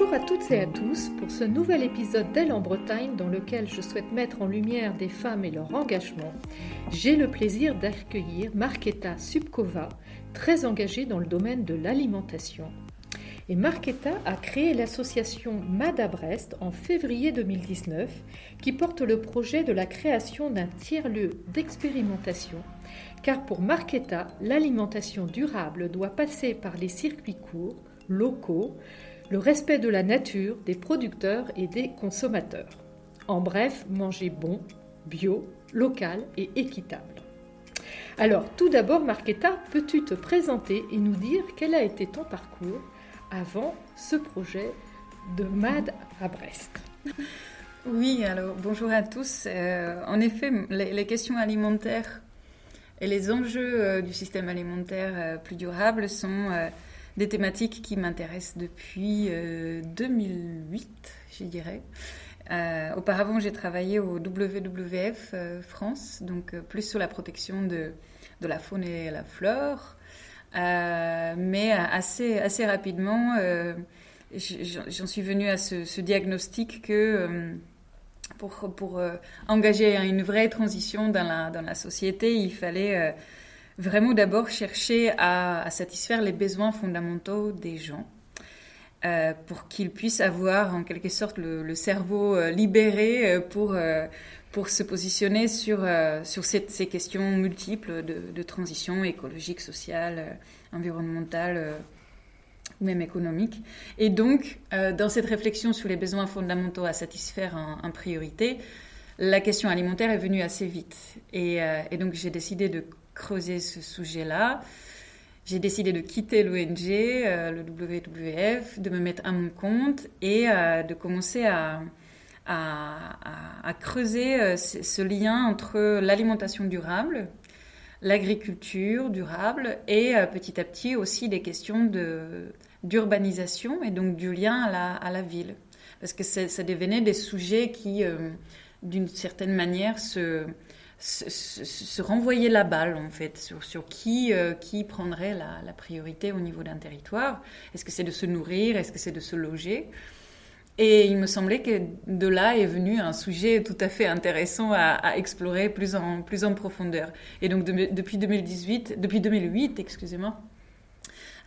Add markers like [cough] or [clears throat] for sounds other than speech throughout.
Bonjour à toutes et à tous pour ce nouvel épisode d'Elle en Bretagne dans lequel je souhaite mettre en lumière des femmes et leur engagement. J'ai le plaisir d'accueillir Marketa Subkova, très engagée dans le domaine de l'alimentation. Et Marketa a créé l'association MAD à Brest en février 2019 qui porte le projet de la création d'un tiers-lieu d'expérimentation. Car pour Marketa, l'alimentation durable doit passer par les circuits courts, locaux, le respect de la nature, des producteurs et des consommateurs. En bref, manger bon, bio, local et équitable. Alors, tout d'abord, Marquetta, peux-tu te présenter et nous dire quel a été ton parcours avant ce projet de MAD à Brest? Oui, alors bonjour à tous. Euh, en effet, les, questions alimentaires et les enjeux euh, du système alimentaire euh, plus durable sont des thématiques qui m'intéressent depuis 2008, je dirais. auparavant, j'ai travaillé au WWF France, donc plus sur la protection de, la faune et la flore. Euh, mais assez, assez rapidement, euh, j'en suis venue à ce, diagnostic que euh, pour, pour engager une vraie transition dans la, dans la société, il fallait vraiment d'abord chercher à, satisfaire les besoins fondamentaux des gens. pour qu'ils puissent avoir en quelque sorte le, cerveau libéré pour, pour se positionner sur, euh, sur ces questions multiples de, transition écologique, sociale, euh, environnementale euh, ou même économique. Et donc, dans cette réflexion sur les besoins fondamentaux à satisfaire en, priorité, la question alimentaire est venue assez vite. Et, donc, j'ai décidé de creuser ce sujet-là. J'ai décidé de quitter l'ONG, le WWF, de me mettre à mon compte et de commencer à, à, creuser euh, ce lien entre l'alimentation durable, l'agriculture durable et euh, petit à petit aussi des questions de, d'urbanisation et donc du lien à la, à la ville. Parce que ça devenait des sujets qui, euh, d'une certaine manière, se, se, renvoyaient la balle en fait sur, sur qui, qui prendrait la, la priorité au niveau d'un territoire. Est-ce que c'est de se nourrir? Est-ce que c'est de se loger? Et il me semblait que de là est venu un sujet tout à fait intéressant à, explorer plus en, plus en profondeur. Et donc depuis 2018, depuis 2008, excusez-moi,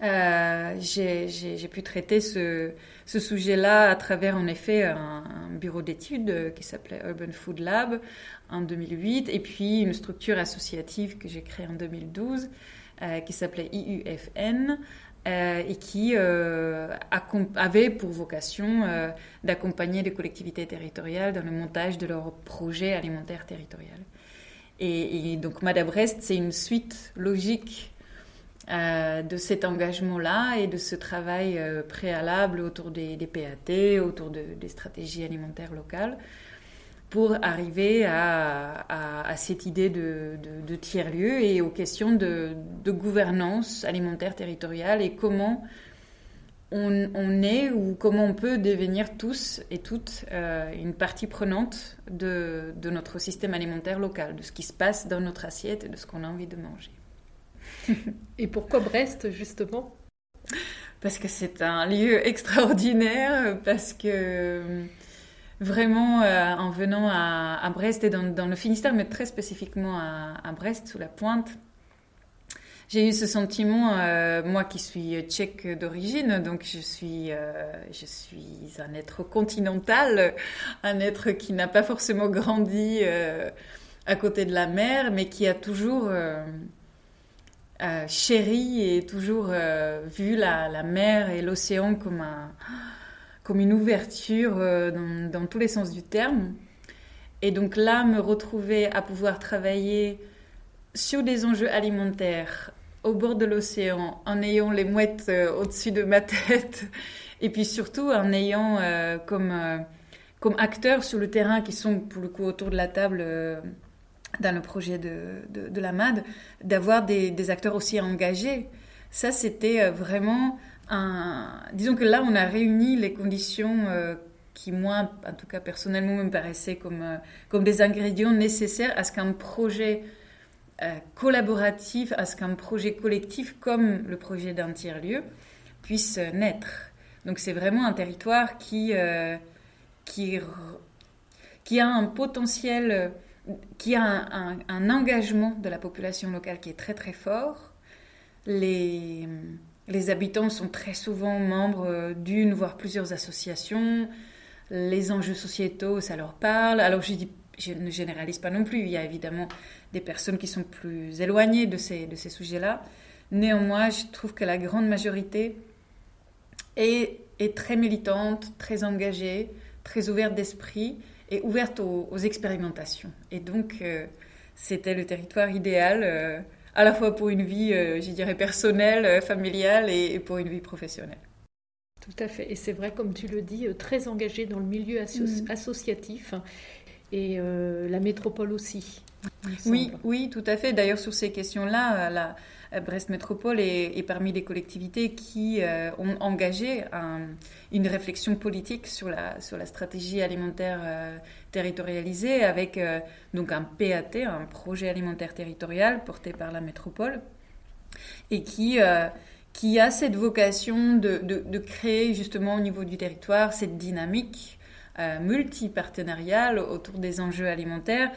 euh, j'ai pu traiter ce, sujet-là à travers en effet un, bureau d'études qui s'appelait Urban Food Lab en 2008 et puis une structure associative que j'ai créée en 2012 euh, qui s'appelait IUFN euh, et qui avait pour vocation d'accompagner les collectivités territoriales dans le montage de leurs projets alimentaires territoriaux. Et, donc Madame Brest, c'est une suite logique de cet engagement-là et de ce travail préalable autour des, PAT, autour des stratégies alimentaires locales pour arriver à, cette idée de, tiers-lieu et aux questions de, gouvernance alimentaire territoriale et comment on, est ou comment on peut devenir tous et toutes euh, une partie prenante de, notre système alimentaire local, de ce qui se passe dans notre assiette et de ce qu'on a envie de manger. Et pourquoi Brest, justement? Parce que c'est un lieu extraordinaire, parce que vraiment euh, en venant à, Brest et dans, le Finistère, mais très spécifiquement à, Brest, sous la pointe. J'ai eu ce sentiment, euh, moi qui suis tchèque d'origine, donc je suis, euh, je suis un être continental, un être qui n'a pas forcément grandi à côté de la mer, mais qui a toujours chéri et toujours vu la, mer et l'océan comme un comme une ouverture euh, dans, tous les sens du terme. Et donc là, me retrouver à pouvoir travailler sur des enjeux alimentaires au bord de l'océan, en ayant les mouettes euh, au-dessus de ma tête, [laughs] et puis surtout en ayant euh, comme, comme acteurs sur le terrain qui sont pour le coup autour de la table dans le projet de, de, la MAD, d'avoir des, des, acteurs aussi engagés. Ça, c'était vraiment disons que là, on a réuni les conditions euh, qui, moi, en tout cas personnellement, me paraissaient comme, euh, comme des ingrédients nécessaires à ce qu'un projet euh, collaboratif, à ce qu'un projet collectif comme le projet d'un tiers-lieu puisse naître. Donc c'est vraiment un territoire qui, qui, qui a un potentiel, qui a un, engagement de la population locale qui est très très fort. Les, habitants sont très souvent membres d'une, voire plusieurs associations. Les enjeux sociétaux, ça leur parle. Alors je, ne généralise pas non plus. Il y a évidemment des personnes qui sont plus éloignées de ces, de ces sujets-là. Néanmoins, je trouve que la grande majorité est très militante, très engagée, très ouverte d'esprit et ouverte aux, expérimentations. Et donc, euh, c'était le territoire idéal, euh, à la fois pour une vie, euh, je dirais, personnelle, familiale et, pour une vie professionnelle. Tout à fait. Et c'est vrai, comme tu le dis, très engagé dans le milieu mm. associatif et la métropole aussi. Oui, oui, tout à fait. D'ailleurs, sur ces questions-là, la, Brest Métropole est, parmi les collectivités qui euh, ont engagé une réflexion politique sur la, sur la stratégie alimentaire euh, territorialisée avec euh, donc un PAT, un projet alimentaire territorial porté par la métropole et qui, qui a cette vocation de, de, créer justement au niveau du territoire cette dynamique multipartenariale autour des enjeux alimentaires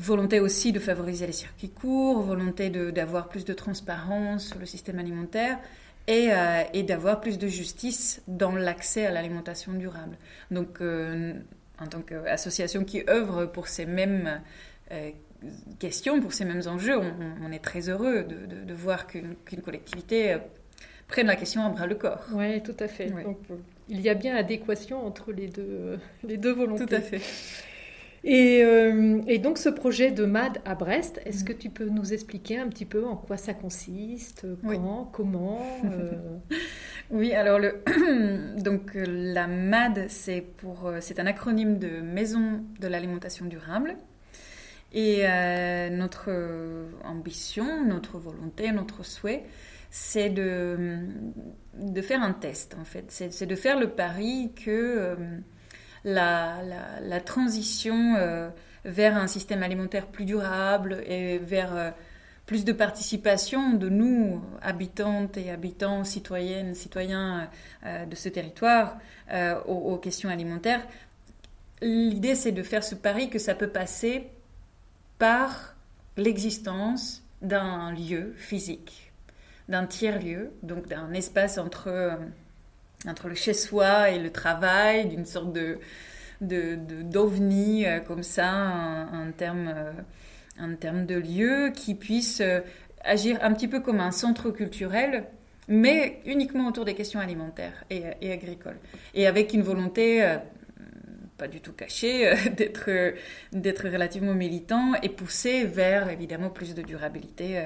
volonté aussi de favoriser les circuits courts, volonté d'avoir plus de transparence sur le système alimentaire et, euh, et d'avoir plus de justice dans l'accès à l'alimentation durable. Donc, euh, en tant qu'association qui œuvre pour ces mêmes euh, questions, pour ces mêmes enjeux, on, est très heureux de, de, voir qu'une collectivité prenne la question à bras le corps. Oui, tout à fait. Donc, il y a bien adéquation entre les deux, les deux volontés. Tout à fait. Euh, et, donc ce projet de MAD à Brest, est-ce que tu peux nous expliquer un petit peu en quoi ça consiste, quand, comment euh? [laughs] Oui, alors le [clears throat] donc la MAD c'est pour euh, c'est un acronyme de Maison de l'alimentation durable. Et notre ambition, notre volonté, notre souhait, c'est de, de faire un test en fait. C'est de faire le pari que la, transition euh, vers un système alimentaire plus durable et vers euh, plus de participation de nous, habitantes et habitants, citoyennes, citoyens euh, de ce territoire, aux, questions alimentaires. L'idée, c'est de faire ce pari que ça peut passer par l'existence d'un lieu physique, d'un tiers-lieu, donc d'un espace entre entre le chez-soi et le travail, d'une sorte de d'ovni euh, comme ça, un, terme, euh, un terme de lieu qui puisse euh, agir un petit peu comme un centre culturel, mais uniquement autour des questions alimentaires et, et agricoles. Et avec une volonté pas du tout cachée [laughs] d'être d'être relativement militant et poussé vers évidemment plus de durabilité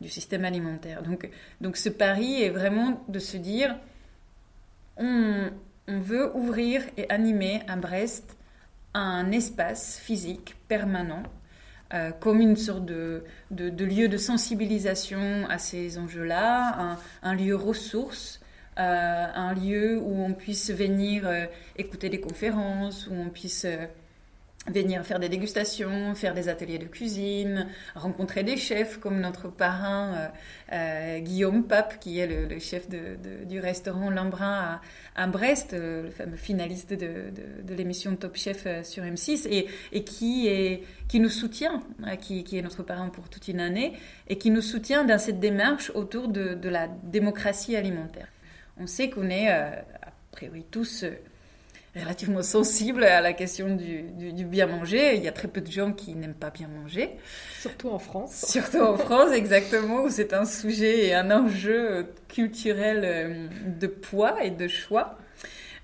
du système alimentaire. Donc, donc ce pari est vraiment de se dire on, veut ouvrir et animer à Brest un espace physique permanent euh, comme une sorte de, lieu de sensibilisation à ces enjeux-là, un, lieu ressource, euh, un lieu où on puisse venir euh, écouter des conférences, où on puisse venir faire des dégustations, faire des ateliers de cuisine, rencontrer des chefs comme notre parrain euh, euh, Guillaume Pape, qui est le, chef du restaurant L'Embrun à, Brest, euh, le fameux finaliste de, l'émission Top Chef sur M6, et, qui, nous soutient, qui, qui, est notre parrain pour toute une année, et qui nous soutient dans cette démarche autour de, la démocratie alimentaire. On sait qu'on est, a priori tous relativement sensible à la question du, du, bien manger. Il y a très peu de gens qui n'aiment pas bien manger. Surtout en France. Surtout en France, exactement, où c'est un sujet et un enjeu culturel euh, de poids et de choix.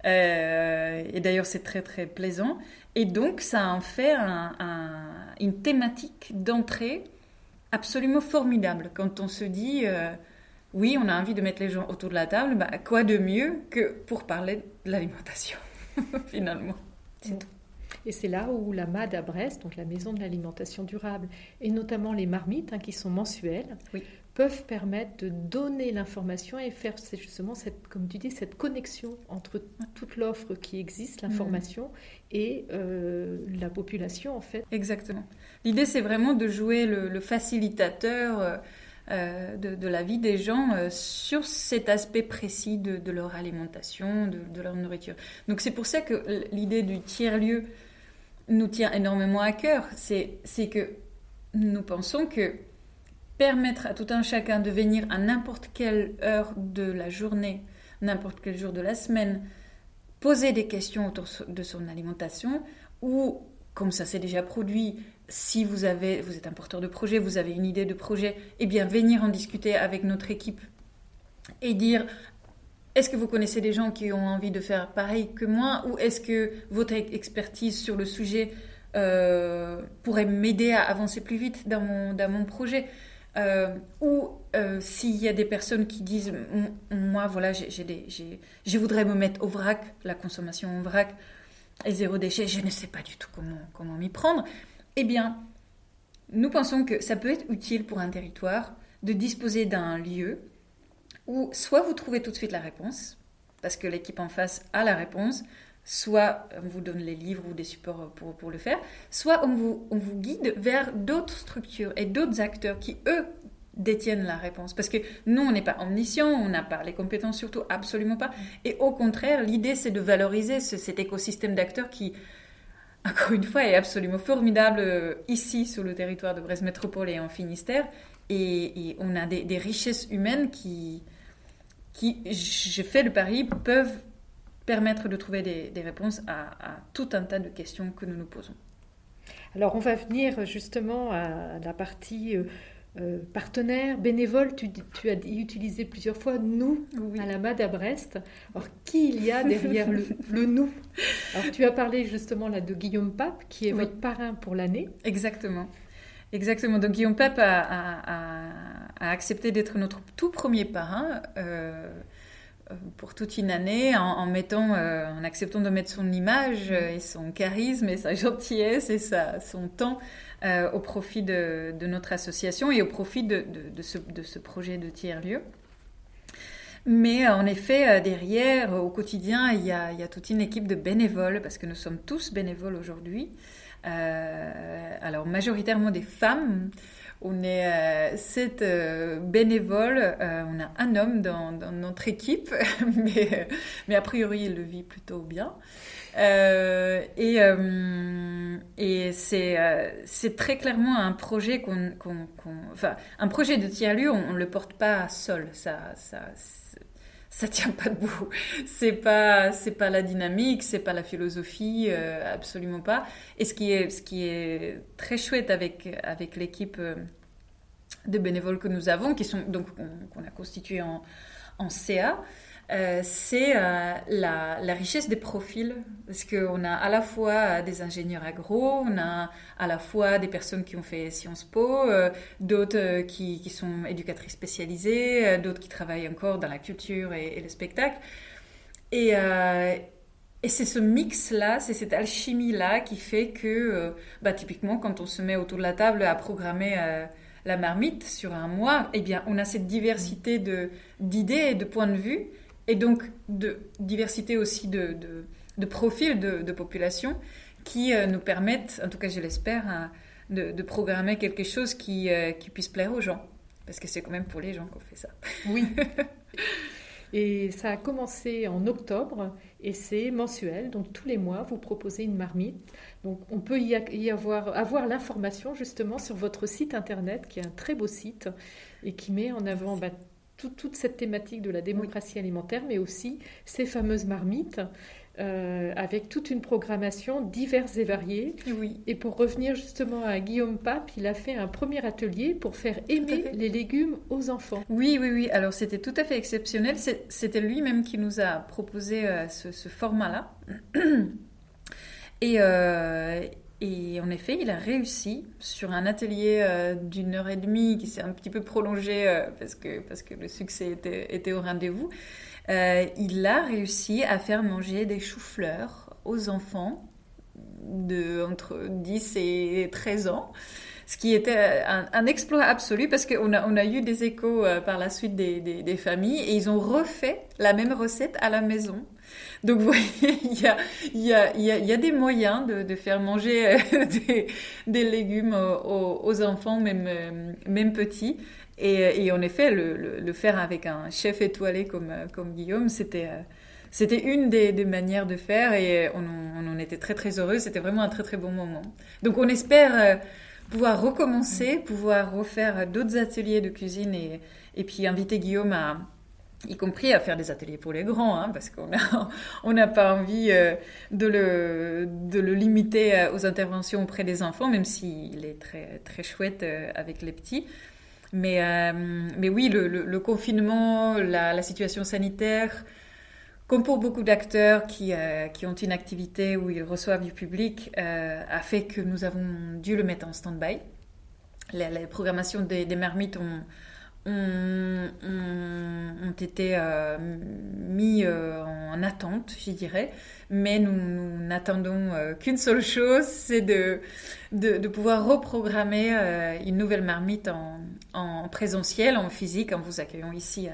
Euh, et d'ailleurs, c'est très très plaisant. Et donc, ça en fait un, une thématique d'entrée absolument formidable. Quand on se dit, euh, oui, on a envie de mettre les gens autour de la table, bah, quoi de mieux que pour parler de l'alimentation? [laughs] finalement. Et c'est là où la MAD à Brest, donc la Maison de l'alimentation durable, et notamment les marmites, hein, qui sont mensuelles, peuvent permettre de donner l'information et faire justement, cette, comme tu dis, cette connexion entre toute l'offre qui existe, l'information, mm. et euh, la population, en fait. Exactement. L'idée, c'est vraiment de jouer le, facilitateur. Euh, de, la vie des gens sur cet aspect précis de, leur alimentation, de, leur nourriture. Donc c'est pour ça que l'idée du tiers-lieu nous tient énormément à cœur. C'est que nous pensons que permettre à tout un chacun de venir à n'importe quelle heure de la journée, n'importe quel jour de la semaine, poser des questions autour de son alimentation ou, comme ça s'est déjà produit, si vous, avez, vous êtes un porteur de projet, vous avez une idée de projet, eh bien venir en discuter avec notre équipe et dire est-ce que vous connaissez des gens qui ont envie de faire pareil que moi ou est-ce que votre expertise sur le sujet euh, pourrait m'aider à avancer plus vite dans mon, projet? Euh, ou euh, s'il y a des personnes qui disent moi voilà j'ai des je voudrais me mettre au vrac la consommation au vrac et zéro déchet je ne sais pas du tout comment m'y prendre. Eh bien nous pensons que ça peut être utile pour un territoire de disposer d'un lieu où soit vous trouvez tout de suite la réponse parce que l'équipe en face a la réponse soit on vous donne les livres ou des supports pour, le faire, soit on vous guide vers d'autres structures et d'autres acteurs qui, eux, détiennent la réponse. Parce que nous, on n'est pas omniscient, on n'a pas les compétences surtout, absolument pas. Et au contraire, l'idée, c'est de valoriser cet écosystème d'acteurs qui, [laughs] encore une fois, est absolument formidable euh, ici, sur le territoire de Brest Métropole et en Finistère. Et, on a des, des richesses humaines qui, qui, je fais le pari, peuvent permettre de trouver des, réponses à, tout un tas de questions que nous nous posons. Alors on va venir justement à la partie euh, partenaire, bénévole. Tu, tu, as utilisé plusieurs fois nous à la MAD à Brest. Alors qui il y a derrière le, [laughs] nous? Alors tu as parlé justement là de Guillaume Pape qui est votre parrain pour l'année. Exactement. Exactement. Donc Guillaume Pape a, accepté d'être notre tout premier parrain. Euh, pour toute une année en, mettant, euh, en acceptant de mettre son image euh, et son charisme et sa [laughs] gentillesse et son temps au profit de, notre association et au profit de, ce, projet de tiers-lieu. Mais en effet, derrière, au quotidien, il y, a, toute une équipe de bénévoles, parce que nous sommes tous bénévoles aujourd'hui. alors, majoritairement des femmes, on est euh, sept euh, bénévoles. Euh, on a un homme dans, notre équipe, [laughs] mais, a priori, il le vit plutôt bien. et et c'est très clairement un projet qu'on, enfin, un projet de tiers-lieu, on ne le porte pas seul. Ça, ça, ça tient pas debout. [laughs] C'est pas, c'est pas la dynamique, c'est pas la philosophie, euh, absolument pas. Et ce qui est, ce qui est très chouette avec avec l'équipe euh, de bénévoles que nous avons, qui sont donc qu'on a constitué en, en CA, euh, c'est euh, la, richesse des profils. Parce qu'on a à la fois des ingénieurs agro, on a à la fois des personnes qui ont fait Sciences Po, euh, d'autres qui, sont éducatrices spécialisées, d'autres qui travaillent encore dans la culture et, le spectacle. Et, et c'est ce mix-là, c'est cette alchimie-là qui fait que, bah, typiquement, quand on se met autour de la table à programmer la marmite sur un mois, eh bien, on a cette diversité d'idées et de points de vue et donc de diversité aussi de, de, profils de, population qui euh, nous permettent, en tout cas je l'espère, hein, de, programmer quelque chose qui, euh, qui puisse plaire aux gens. Parce que c'est quand même pour les gens qu'on fait ça. Oui. [laughs] Et ça a commencé en octobre et c'est mensuel. Donc tous les mois, vous proposez une marmite. Donc on peut y avoir, avoir l'information justement sur votre site internet qui est un très beau site et qui met en avant bah, toute cette thématique de la démocratie alimentaire, mais aussi ces fameuses marmites. Euh, avec toute une programmation diverse et variée. Oui. Et pour revenir justement à Guillaume Pape, il a fait un premier atelier pour faire aimer les légumes aux enfants. Oui, oui, oui. Alors c'était tout à fait exceptionnel. C'était lui-même qui nous a proposé euh, ce, format-là. [clears throat] Et, euh, et en effet, il a réussi sur un atelier euh, d'une heure et demie qui s'est un petit peu prolongé euh, parce, que, parce que le succès était, était au rendez-vous. Euh, il a réussi à faire manger des choux-fleurs aux enfants de entre 10 et 13 ans ce qui était un, exploit absolu parce qu'on a, on a eu des échos par la suite des, des, familles et ils ont refait la même recette à la maison. Donc vous voyez, il y a, des moyens de, faire manger euh, [laughs] des, légumes aux, enfants, même, euh, petits. Et, et en effet, le, faire avec un chef étoilé comme, Guillaume, c'était... Une des, manières de faire et on, en était très très heureux. C'était vraiment un très très bon moment. Donc on espère pouvoir recommencer, pouvoir refaire d'autres ateliers de cuisine et puis inviter Guillaume à, y compris à faire des ateliers pour les grands, hein, parce qu'on n'a [laughs] on n'a pas envie euh, de, le, de le limiter euh, aux interventions auprès des enfants, même s'il est très, très chouette euh, avec les petits. Mais, mais oui, le, confinement, la, situation sanitaire, comme pour beaucoup d'acteurs qui, qui, ont une activité où ils reçoivent du public, a fait que nous avons dû le mettre en stand-by. Les, programmations des, marmites ont, ont, été euh, mis en attente, je dirais. Mais nous, n'attendons qu'une seule chose, c'est de, de, pouvoir reprogrammer une nouvelle marmite en, en, présentiel, en physique, en vous accueillant ici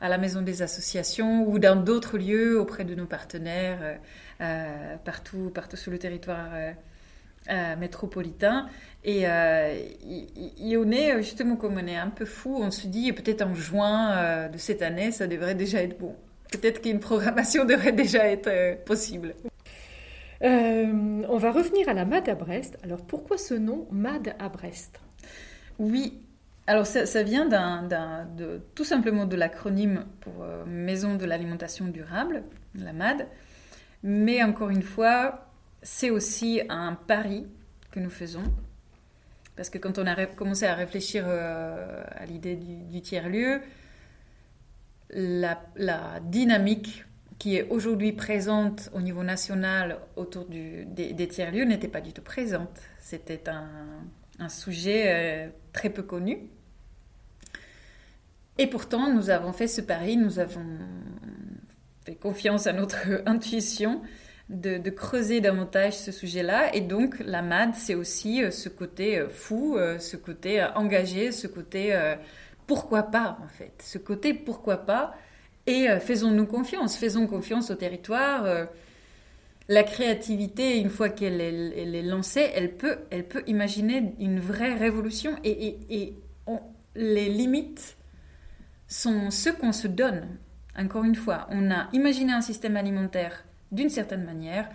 à la maison des associations ou dans d'autres lieux auprès de nos partenaires euh, euh, partout, partout sur le territoire euh, métropolitain. Et il on est, justement, comme on est un peu fou, on se dit peut-être en juin de cette année, ça devrait déjà être bon. Peut-être qu'une programmation [laughs] devrait déjà être possible. on va revenir à la MAD à Brest. Alors pourquoi ce nom MAD à Brest? Oui, alors ça, vient de, tout simplement de l'acronyme pour euh, Maison de l'alimentation durable, la MAD. Mais encore une fois, c'est aussi un pari que nous faisons. Parce que quand on a commencé à réfléchir euh, à l'idée du, tiers-lieu, la, dynamique qui est aujourd'hui présente au niveau national autour des, tiers-lieux n'était pas du tout présente. C'était un, sujet euh, très peu connu. Et pourtant, nous avons fait ce pari, nous avons fait confiance à notre [laughs] intuition de, creuser davantage ce sujet-là. Et donc, la MAD, c'est aussi euh, ce côté euh, fou, euh, ce côté engagé, ce côté pourquoi pas, en fait. Ce côté pourquoi pas. Et faisons-nous confiance, faisons confiance au territoire. la créativité, une fois qu'elle est, lancée, elle peut, elle peut imaginer une vraie révolution et, et, les limites sont ceux qu'on se donne. Encore une fois, on a imaginé un système alimentaire d'une certaine manière,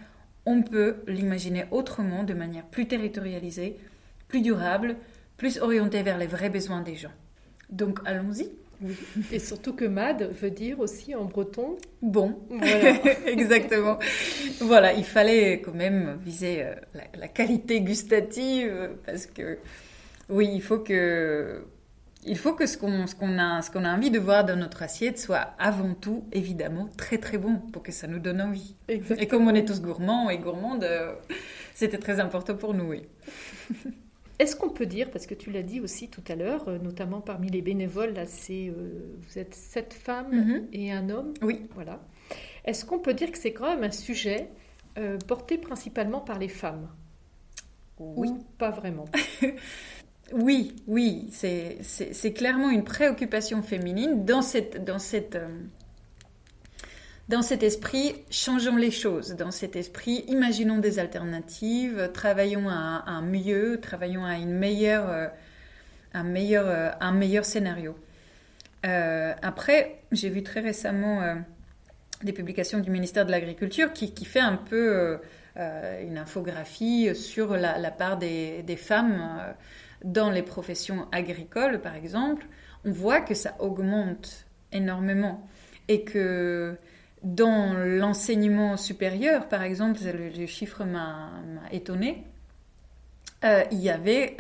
on peut l'imaginer autrement, de manière plus territorialisée, plus durable, plus orientée vers les vrais besoins des gens. Donc allons-y. Et surtout que MAD veut dire aussi en breton bon. Voilà. [laughs] Exactement. voilà, il fallait quand même viser euh, la, la qualité gustative parce que oui, il faut que il faut que ce qu'on a, a envie de voir dans notre assiette soit avant tout, évidemment, très très bon pour que ça nous donne envie. Et comme on est tous gourmands et gourmandes, euh, c'était très important pour nous, oui. [laughs] Est-ce qu'on peut dire, parce que tu l'as dit aussi tout à l'heure, euh, notamment parmi les bénévoles, là, c'est, euh, vous êtes sept femmes mm-hmm. et un homme Oui. Voilà. Est-ce qu'on peut dire que c'est quand même un sujet porté principalement par les femmes? Oui. Ou pas vraiment? [laughs] Oui, oui, c'est clairement une préoccupation féminine euh, dans cet esprit, changeons les choses, dans cet esprit, imaginons des alternatives, travaillons à, un mieux, travaillons à euh, un, meilleur, euh, un meilleur scénario. après, j'ai vu très récemment des publications du ministère de l'Agriculture qui, fait un peu une infographie sur la, part des femmes dans les professions agricoles, par exemple, on voit que ça augmente énormément et que dans l'enseignement supérieur, par exemple, le, chiffre m'a étonné, euh, il y avait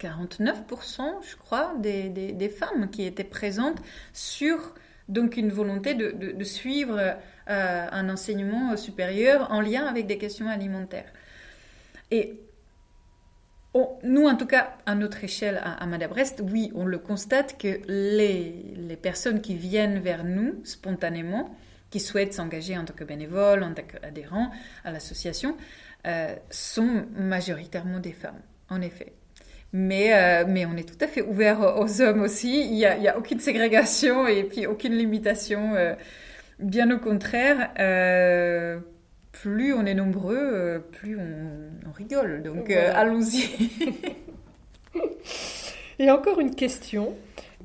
49%, euh, je crois, des, femmes qui étaient présentes sur donc une volonté de, suivre euh, un enseignement supérieur en lien avec des questions alimentaires. Et nous, en tout cas, à notre échelle à, à Brest, oui, on le constate que les, personnes qui viennent vers nous spontanément, qui souhaitent s'engager en tant que bénévoles, en tant qu'adhérents à l'association, sont majoritairement des femmes, en effet. Mais, mais on est tout à fait ouvert aux hommes aussi. Il n'y a, a, aucune ségrégation et puis aucune limitation. bien au contraire, plus on est nombreux, plus on, on rigole. Donc allons-y. [laughs] Et encore une question.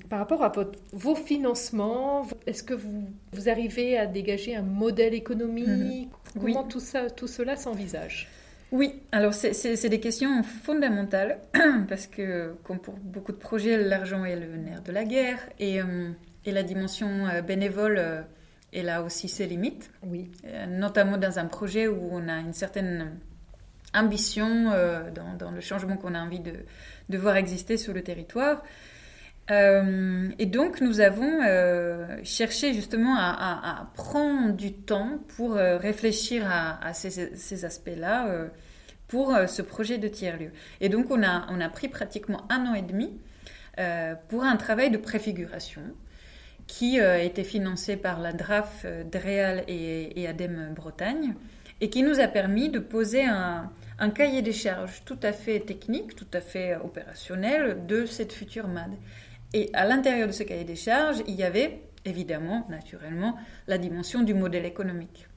Par rapport à vos financements, est-ce que vous, vous, arrivez à dégager un modèle économique? Mhm. Comment tout, ça, tout cela s'envisage? Oui, alors c'est des questions fondamentales [clears throat] parce que, comme pour beaucoup de projets, l'argent est le nerf de la guerre et, euh, et la dimension euh, bénévole, euh, elle a aussi ses limites. Oui. notamment dans un projet où on a une certaine ambition dans, dans, le changement qu'on a envie de, de voir exister sur le territoire. Euh, et donc, nous avons euh, cherché justement à, prendre du temps pour euh, réfléchir à, ces, aspects-là pour ce projet de tiers-lieu. Et donc, on a, on a pris pratiquement un an et demi pour un travail de préfiguration qui a été financé par la DRAF, DREAL et, et ADEME Bretagne et qui nous a permis de poser un, cahier des charges tout à fait technique, tout à fait opérationnel de cette future MAD. Et à l'intérieur de ce cahier des charges, il y avait évidemment, naturellement, la dimension du modèle économique.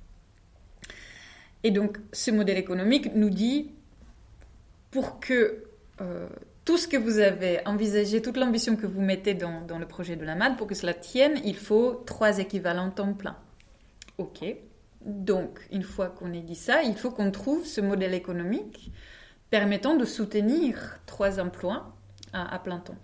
Et donc, ce modèle économique nous dit, pour que euh, tout ce que vous avez envisagé, toute l'ambition que vous mettez dans, dans, le projet de la MAD, pour que cela tienne, il faut trois équivalents temps plein. OK. Donc, une fois qu'on ait dit ça, il faut qu'on trouve ce modèle économique permettant de soutenir trois emplois à, plein temps.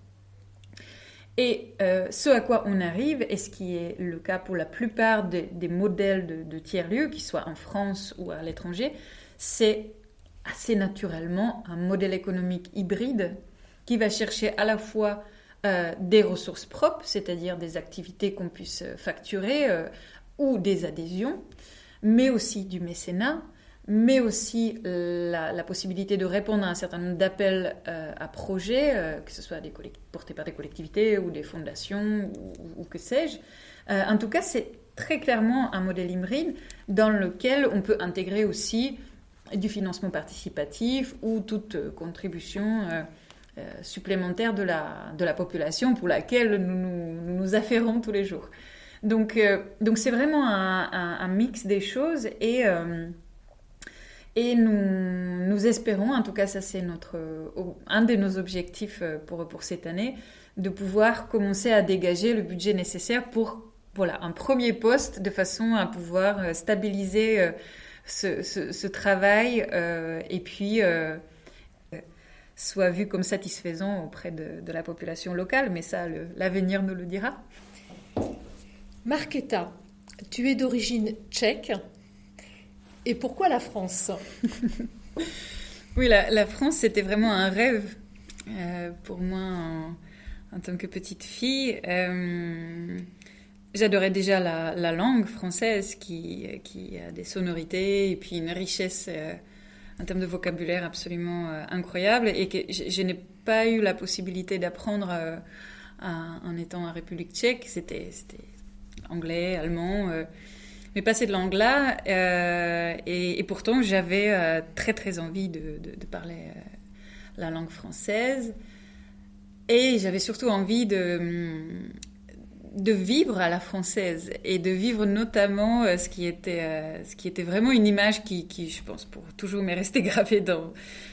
Et euh, ce à quoi on arrive, et ce qui est le cas pour la plupart des, modèles de, tiers-lieux, qu'ils soient en France ou à l'étranger, c'est assez naturellement un modèle économique hybride qui va chercher à la fois euh, des ressources propres, c'est-à-dire des activités qu'on puisse facturer, euh, ou des adhésions, mais aussi du mécénat, mais aussi la, possibilité de répondre à un certain nombre d'appels euh, à projets, euh, que ce soit des portés par des collectivités ou des fondations ou, que sais-je. Euh, en tout cas, c'est très clairement un modèle hybride dans lequel on peut intégrer aussi du financement participatif ou toute contribution supplémentaire de la, de la population pour laquelle nous nous, nous affairons tous les jours. Donc, donc c'est vraiment un, mix des choses et et nous, nous espérons, en tout cas ça c'est notre, un de nos objectifs euh, pour, pour cette année, de pouvoir commencer à dégager le budget nécessaire pour voilà, un premier poste de façon à pouvoir euh, stabiliser euh, ce, travail et puis soit vu comme satisfaisant auprès de, de la population locale, mais ça l'avenir nous le dira. Marketa, tu es d'origine tchèque, et pourquoi la France? [laughs] Oui, la, France, c'était vraiment un rêve euh, pour moi en, tant que petite fille. Euh, j'adorais déjà la, langue française qui, qui, a des sonorités et puis une richesse euh, en termes de vocabulaire absolument incroyable et que je, n'ai pas eu la possibilité d'apprendre en étant en République tchèque. C'était anglais, allemand mais passé de langue là, euh, et, pourtant j'avais euh, très très envie de, parler euh, la langue française. Et j'avais surtout envie de, hum, de vivre à la française et de vivre notamment ce, qui était, ce qui était vraiment une image qui, qui, je pense, pour toujours m'est restée [laughs] gravée dans,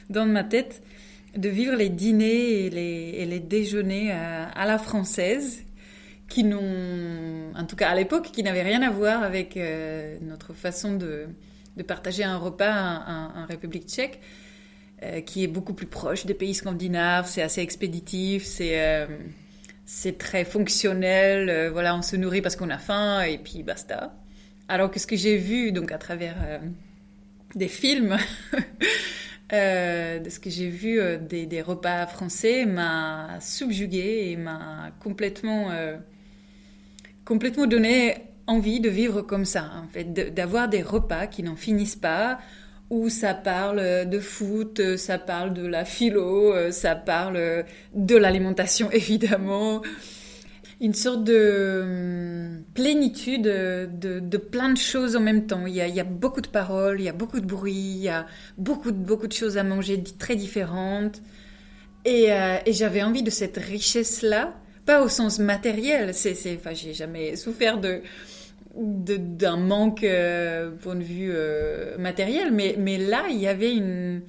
dans ma tête, de vivre les dîners et les, et les déjeuners à la française qui n'ont, en tout cas à l'époque, qui n'avaient rien à voir avec euh, notre façon de, de, partager un repas en, République tchèque, euh, qui est beaucoup plus proche des pays scandinaves, c'est assez expéditif, c'est euh, c'est très fonctionnel, voilà, on se nourrit parce qu'on a faim et puis basta. Alors que ce que j'ai vu, donc à travers des films, [laughs] de ce que j'ai vu des, des, repas français m'a subjugué et m'a complètement complètement donné envie de vivre comme ça, en fait, d'avoir des repas qui n'en finissent pas, où ça parle de foot, ça parle de la philo, ça parle de l'alimentation [laughs] évidemment. une sorte de hum, plénitude de, plein de choses en même temps. Il y, a, beaucoup de paroles, il y a beaucoup de bruit, il y a beaucoup beaucoup de choses à manger très différentes. Et, euh, et j'avais envie de cette richesse-là, pas au sens matériel. C'est, enfin, j'ai jamais souffert de, d'un manque euh, point de vue euh, matériel, mais, mais là, il y avait une,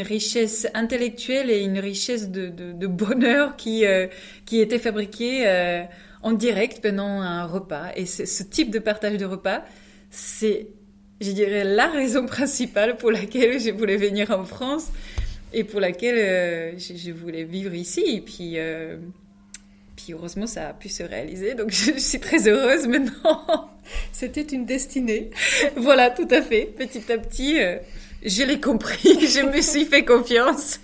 richesse intellectuelle et une richesse de, bonheur qui, euh, qui était fabriquée en direct pendant un repas. Et ce type de partage de repas, c'est, je dirais, la raison principale pour laquelle je voulais venir en France et pour laquelle euh, je, voulais vivre ici. Et puis, puis heureusement, ça a pu se réaliser. Donc [laughs] je suis très heureuse maintenant. C'était une destinée. [laughs] voilà, tout à fait. Petit à petit je l'ai compris, [laughs] je me suis fait confiance.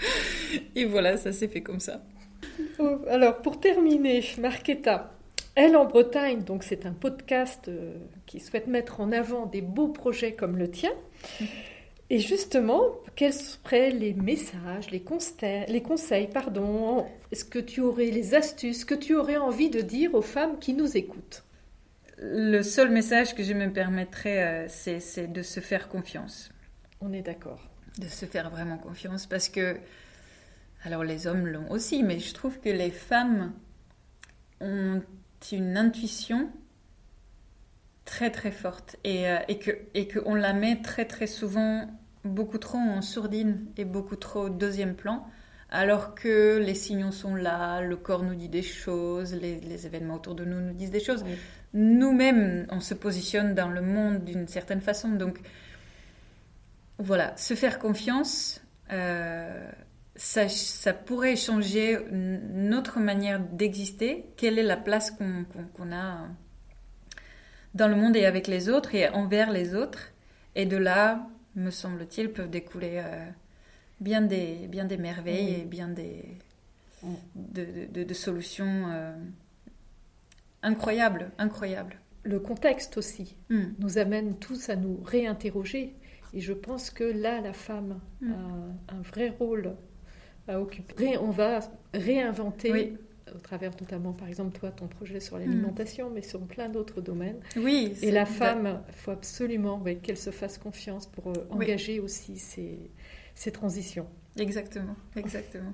[laughs] Et voilà, ça s'est fait comme ça. Oh, alors, pour terminer, Marquetta, Elle en Bretagne, donc c'est un podcast euh, qui souhaite mettre en avant des beaux projets comme le tien. Et justement, quels seraient les messages, les, les conseils, pardon, est-ce que tu aurais les astuces que tu aurais envie de dire aux femmes qui nous écoutent? Le seul message que je me permettrais, euh, c'est de se faire confiance. On est d'accord. De se faire vraiment confiance parce que, alors les hommes l'ont aussi, mais je trouve que les femmes ont une intuition très très forte et, euh, et que et qu'on la met très très souvent beaucoup trop en sourdine et beaucoup trop au deuxième plan alors que les signaux sont là, le corps nous dit des choses, les, événements autour de nous nous disent des choses. Nous-mêmes, on se positionne dans le monde d'une certaine façon. Donc, voilà, se faire confiance, euh, ça, pourrait changer notre manière d'exister. Quelle est la place qu'on a dans le monde et avec les autres et envers les autres? Et de là, me semble-t-il, peuvent découler euh, bien, des, bien des merveilles et bien des, de, solutions euh, incroyables, incroyables. Le contexte aussi hmm. nous amène tous à nous réinterroger et je pense que là, la femme mm. a un vrai rôle à occuper. On va réinventer. Au travers notamment, par exemple, toi, ton projet sur l'alimentation, mais sur plein d'autres domaines. Oui. Et la femme, il faut absolument qu'elle se fasse confiance pour euh, engager aussi ces, ces transitions. Exactement, exactement.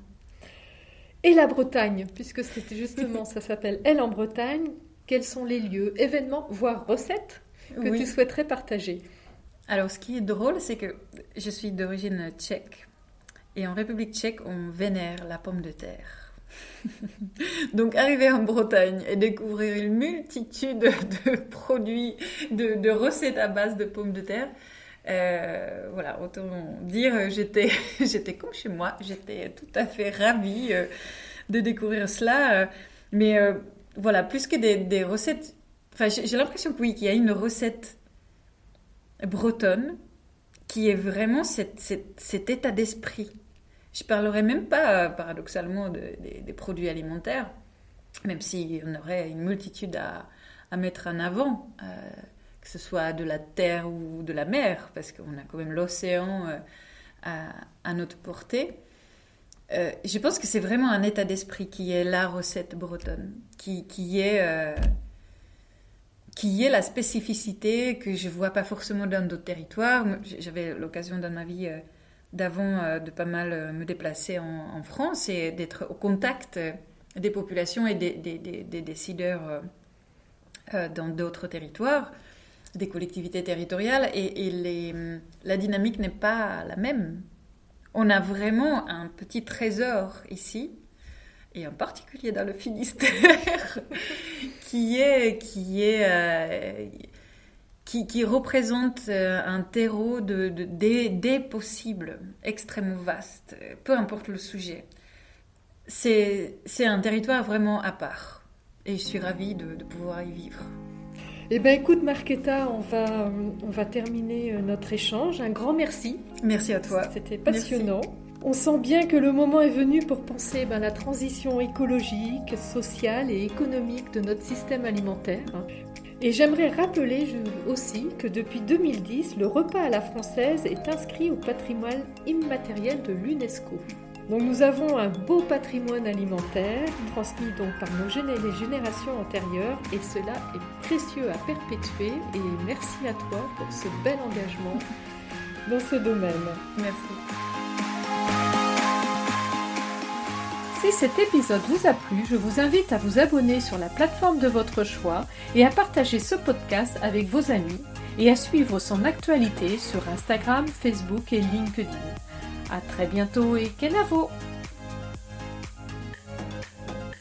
Et la Bretagne, puisque c'était justement, ça s'appelle Elle en Bretagne, quels sont les lieux, événements, voire recettes que tu souhaiterais partager? Alors, ce qui est drôle, c'est que je suis d'origine tchèque. Et en République tchèque, on vénère la pomme de terre. [laughs] Donc, arriver en Bretagne et découvrir une multitude de produits, de, recettes à base de pommes de terre, euh, voilà, autant dire, j'étais, [laughs] j'étais comme chez moi, j'étais tout à fait ravie euh, de découvrir cela. mais euh, voilà, plus que des, recettes, enfin, j'ai l'impression que qu'il y a une recette bretonne qui est vraiment cet état d'esprit. Je parlerai même pas, paradoxalement, des produits alimentaires, même s'il y en aurait une multitude à, mettre en avant, que ce soit de la terre ou de la mer, parce qu'on a quand même l'océan euh, à, notre portée. Euh, je pense que c'est vraiment un état d'esprit qui est la recette bretonne, qui, qui est qui est la spécificité que je vois pas forcément dans d'autres territoires. J'avais l'occasion dans ma vie euh, d'avant euh, de pas mal euh, me déplacer en, France et d'être au contact des populations et des, décideurs dans d'autres territoires, des collectivités territoriales, et, la dynamique n'est pas la même. On a vraiment un petit trésor ici et en particulier dans le Finistère, [laughs] qui est, qui est, euh, qui, représente euh, un terreau de, des, possibles extrêmement vastes, peu importe le sujet. C'est, un territoire vraiment à part, et je suis ravie de pouvoir y vivre. Eh bien, écoute, Marquetta, on va, on va terminer euh, notre échange. Un grand merci. Merci à toi. C'était passionnant. On sent bien que le moment est venu pour penser ben, la transition écologique, sociale et économique de notre système alimentaire. Et j'aimerais rappeler aussi que depuis 2010, le repas à la française est inscrit au patrimoine immatériel de l'UNESCO. Donc nous avons un beau patrimoine alimentaire transmis donc par nos les générations antérieures et cela est précieux à perpétuer et merci à toi pour ce bel engagement [laughs] dans ce domaine. Merci. Si cet épisode vous a plu, je vous invite à vous abonner sur la plateforme de votre choix et à partager ce podcast avec vos amis et à suivre son actualité sur Instagram, Facebook et LinkedIn. A très bientôt et Kenavo